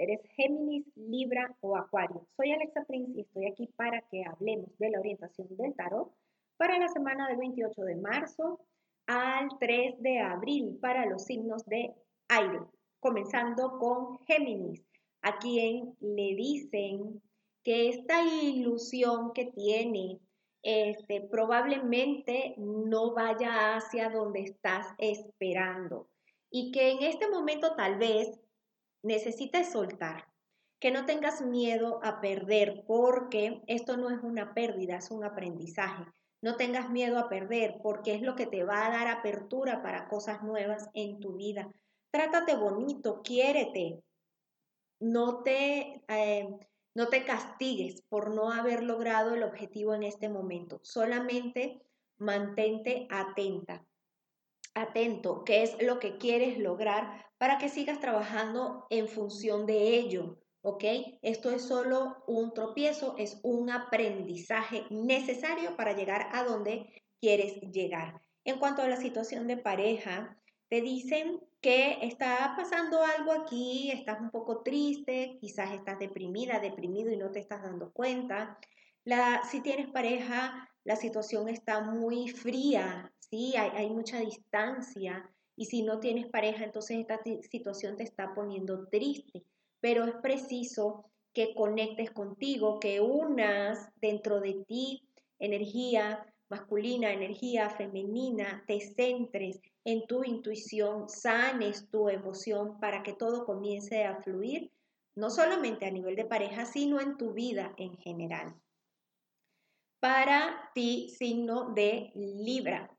¿Eres Géminis, Libra o Acuario? Soy Alexa Prince y estoy aquí para que hablemos de la orientación del tarot para la semana del 28 de marzo al 3 de abril para los signos de aire, comenzando con Géminis, a quien le dicen que esta ilusión que tiene este, probablemente no vaya hacia donde estás esperando y que en este momento tal vez necesites soltar, que no tengas miedo a perder porque esto no es una pérdida, es un aprendizaje. No tengas miedo a perder porque es lo que te va a dar apertura para cosas nuevas en tu vida. Trátate bonito, quiérete. No te, eh, no te castigues por no haber logrado el objetivo en este momento. Solamente mantente atenta, atento, qué es lo que quieres lograr para que sigas trabajando en función de ello. ¿Ok? Esto es solo un tropiezo, es un aprendizaje necesario para llegar a donde quieres llegar. En cuanto a la situación de pareja, te dicen que está pasando algo aquí, estás un poco triste, quizás estás deprimida, deprimido y no te estás dando cuenta. Si tienes pareja, la situación está muy fría, ¿sí? hay, mucha distancia. Y si no tienes pareja, entonces esta situación te está poniendo triste. Pero es preciso que conectes contigo, que unas dentro de ti energía masculina, energía femenina, te centres en tu intuición, sanes tu emoción para que todo comience a fluir, no solamente a nivel de pareja, sino en tu vida en general. Para ti, signo de Libra.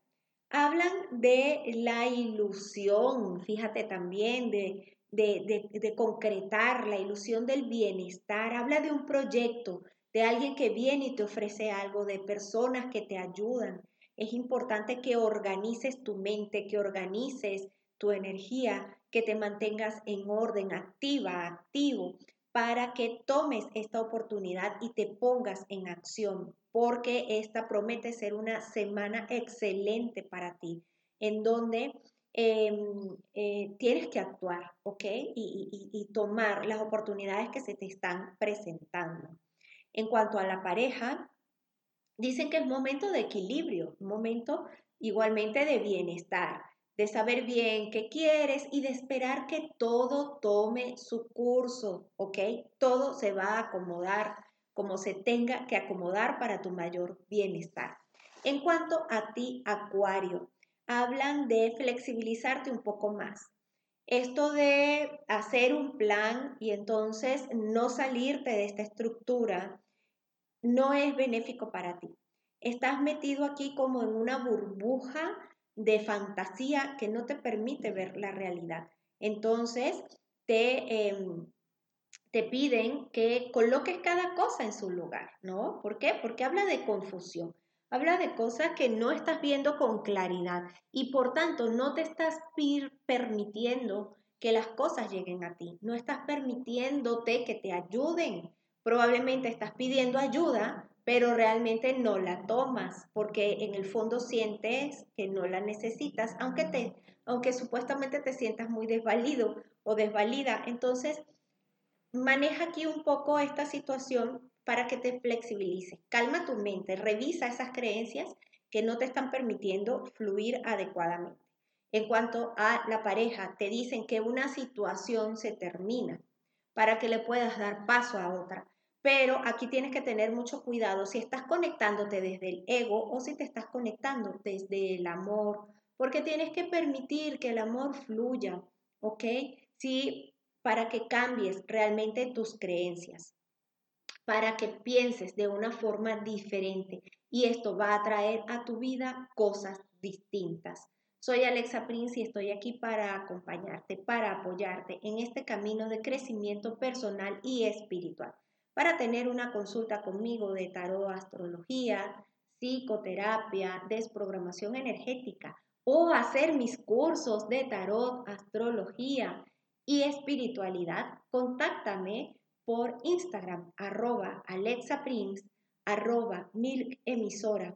Hablan de la ilusión, fíjate también, de, de, de, concretar la ilusión del bienestar. Habla de un proyecto, de alguien que viene y te ofrece algo, de personas que te ayudan. Es importante que organices tu mente, que organices tu energía, que te mantengas en orden, activa, activo, para que tomes esta oportunidad y te pongas en acción, porque esta promete ser una semana excelente para ti, en donde em, eh, tienes que actuar, ¿ok? y tomar las oportunidades que se te están presentando. En cuanto a la pareja, dicen que es momento de equilibrio, momento igualmente de bienestar, de saber bien qué quieres y de esperar que todo tome su curso, ¿ok? Todo se va a acomodar como se tenga que acomodar para tu mayor bienestar. En cuanto a ti, Acuario, hablan de flexibilizarte un poco más. Esto de hacer un plan y entonces no salirte de esta estructura no es benéfico para ti. Estás metido aquí como en una burbuja de fantasía que no te permite ver la realidad. Entonces, te, em, te piden que coloques cada cosa en su lugar, ¿no? ¿Por qué? Porque habla de confusión, habla de cosas que no estás viendo con claridad y por tanto no te estás permitiendo que las cosas lleguen a ti, no estás permitiéndote que te ayuden Probablemente estás pidiendo ayuda, pero realmente no la tomas porque en el fondo sientes que no la necesitas, aunque, te, aunque supuestamente te sientas muy desvalido o desvalida. Entonces, maneja aquí un poco esta situación para que te flexibilices. Calma tu mente, revisa esas creencias que no te están permitiendo fluir adecuadamente. En cuanto a la pareja, te dicen que una situación se termina para que le puedas dar paso a otra. Pero aquí tienes que tener mucho cuidado si estás conectándote desde el ego o si te estás conectando desde el amor, porque tienes que permitir que el amor fluya, ¿ok? Sí, para que cambies realmente tus creencias, para que pienses de una forma diferente y esto va a traer a tu vida cosas distintas. Soy Alexa Prince y estoy aquí para acompañarte, para apoyarte en este camino de crecimiento personal y espiritual para tener una consulta conmigo de tarot, astrología, psicoterapia, desprogramación energética o hacer mis cursos de tarot, astrología y espiritualidad, contáctame por Instagram, arroba Alexa Prince, arroba Milk Emisora,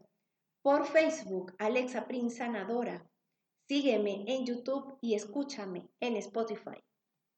por Facebook, Alexa Prince Sanadora. Sígueme en YouTube y escúchame en Spotify.